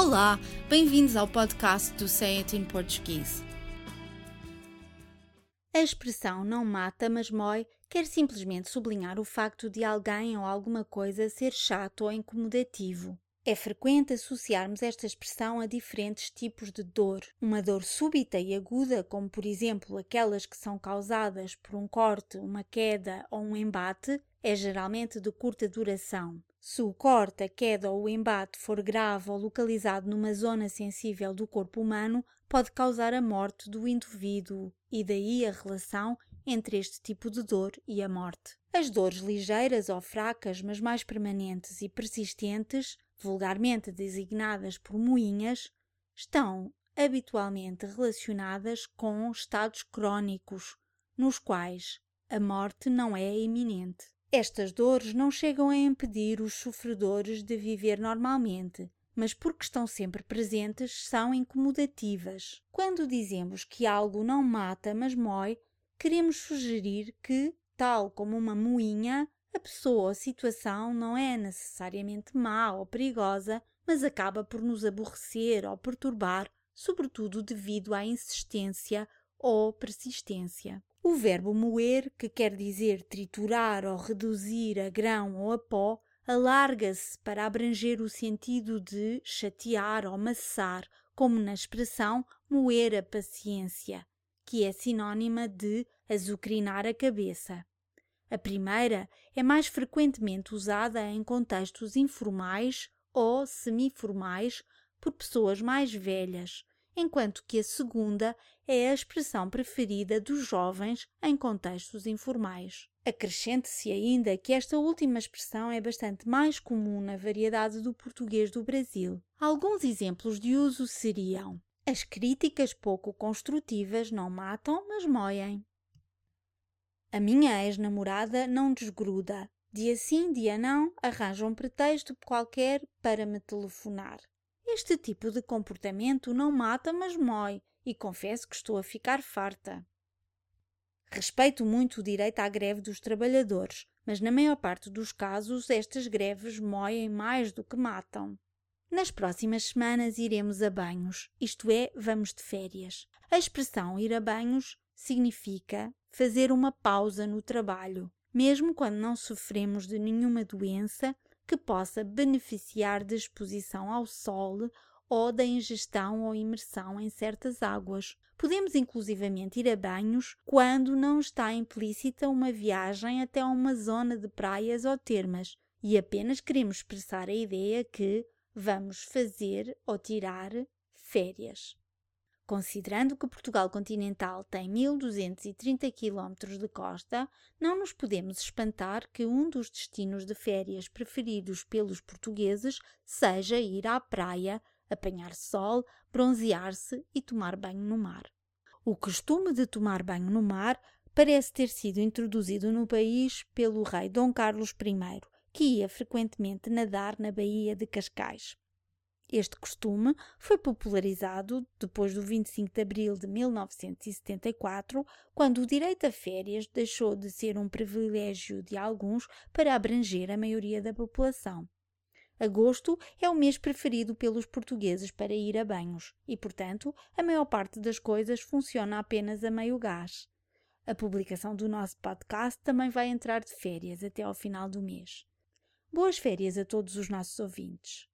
Olá, bem-vindos ao podcast do Say It in Português. A expressão não mata, mas mói quer simplesmente sublinhar o facto de alguém ou alguma coisa ser chato ou incomodativo. É frequente associarmos esta expressão a diferentes tipos de dor. Uma dor súbita e aguda, como por exemplo aquelas que são causadas por um corte, uma queda ou um embate, é geralmente de curta duração. Se o corte, a queda ou o embate for grave ou localizado numa zona sensível do corpo humano, pode causar a morte do indivíduo e daí a relação entre este tipo de dor e a morte. As dores ligeiras ou fracas, mas mais permanentes e persistentes, vulgarmente designadas por moinhas, estão habitualmente relacionadas com estados crónicos, nos quais a morte não é iminente. Estas dores não chegam a impedir os sofredores de viver normalmente, mas porque estão sempre presentes, são incomodativas. Quando dizemos que algo não mata, mas mói, queremos sugerir que, tal como uma moinha, a pessoa ou situação não é necessariamente má ou perigosa, mas acaba por nos aborrecer ou perturbar, sobretudo devido à insistência ou persistência. O verbo moer, que quer dizer triturar ou reduzir a grão ou a pó, alarga-se para abranger o sentido de chatear ou amassar, como na expressão moer a paciência, que é sinônima de azucrinar a cabeça. A primeira é mais frequentemente usada em contextos informais ou semiformais por pessoas mais velhas, enquanto que a segunda é a expressão preferida dos jovens em contextos informais. Acrescente-se ainda que esta última expressão é bastante mais comum na variedade do português do Brasil. Alguns exemplos de uso seriam: as críticas pouco construtivas não matam, mas moem. A minha ex-namorada não desgruda. Dia sim, dia não, arranja um pretexto qualquer para me telefonar. Este tipo de comportamento não mata, mas mói, e confesso que estou a ficar farta. Respeito muito o direito à greve dos trabalhadores, mas na maior parte dos casos estas greves moem mais do que matam. Nas próximas semanas iremos a banhos, isto é, vamos de férias. A expressão ir a banhos significa fazer uma pausa no trabalho, mesmo quando não sofremos de nenhuma doença que possa beneficiar de exposição ao sol ou da ingestão ou imersão em certas águas. Podemos inclusivamente ir a banhos quando não está implícita uma viagem até uma zona de praias ou termas e apenas queremos expressar a ideia que vamos fazer ou tirar férias. Considerando que Portugal continental tem 1230 km de costa, não nos podemos espantar que um dos destinos de férias preferidos pelos portugueses seja ir à praia, apanhar sol, bronzear-se e tomar banho no mar. O costume de tomar banho no mar parece ter sido introduzido no país pelo rei Dom Carlos I, que ia frequentemente nadar na Baía de Cascais. Este costume foi popularizado depois do 25 de abril de 1974, quando o direito a férias deixou de ser um privilégio de alguns para abranger a maioria da população. Agosto é o mês preferido pelos portugueses para ir a banhos e, portanto, a maior parte das coisas funciona apenas a meio gás. A publicação do nosso podcast também vai entrar de férias até ao final do mês. Boas férias a todos os nossos ouvintes.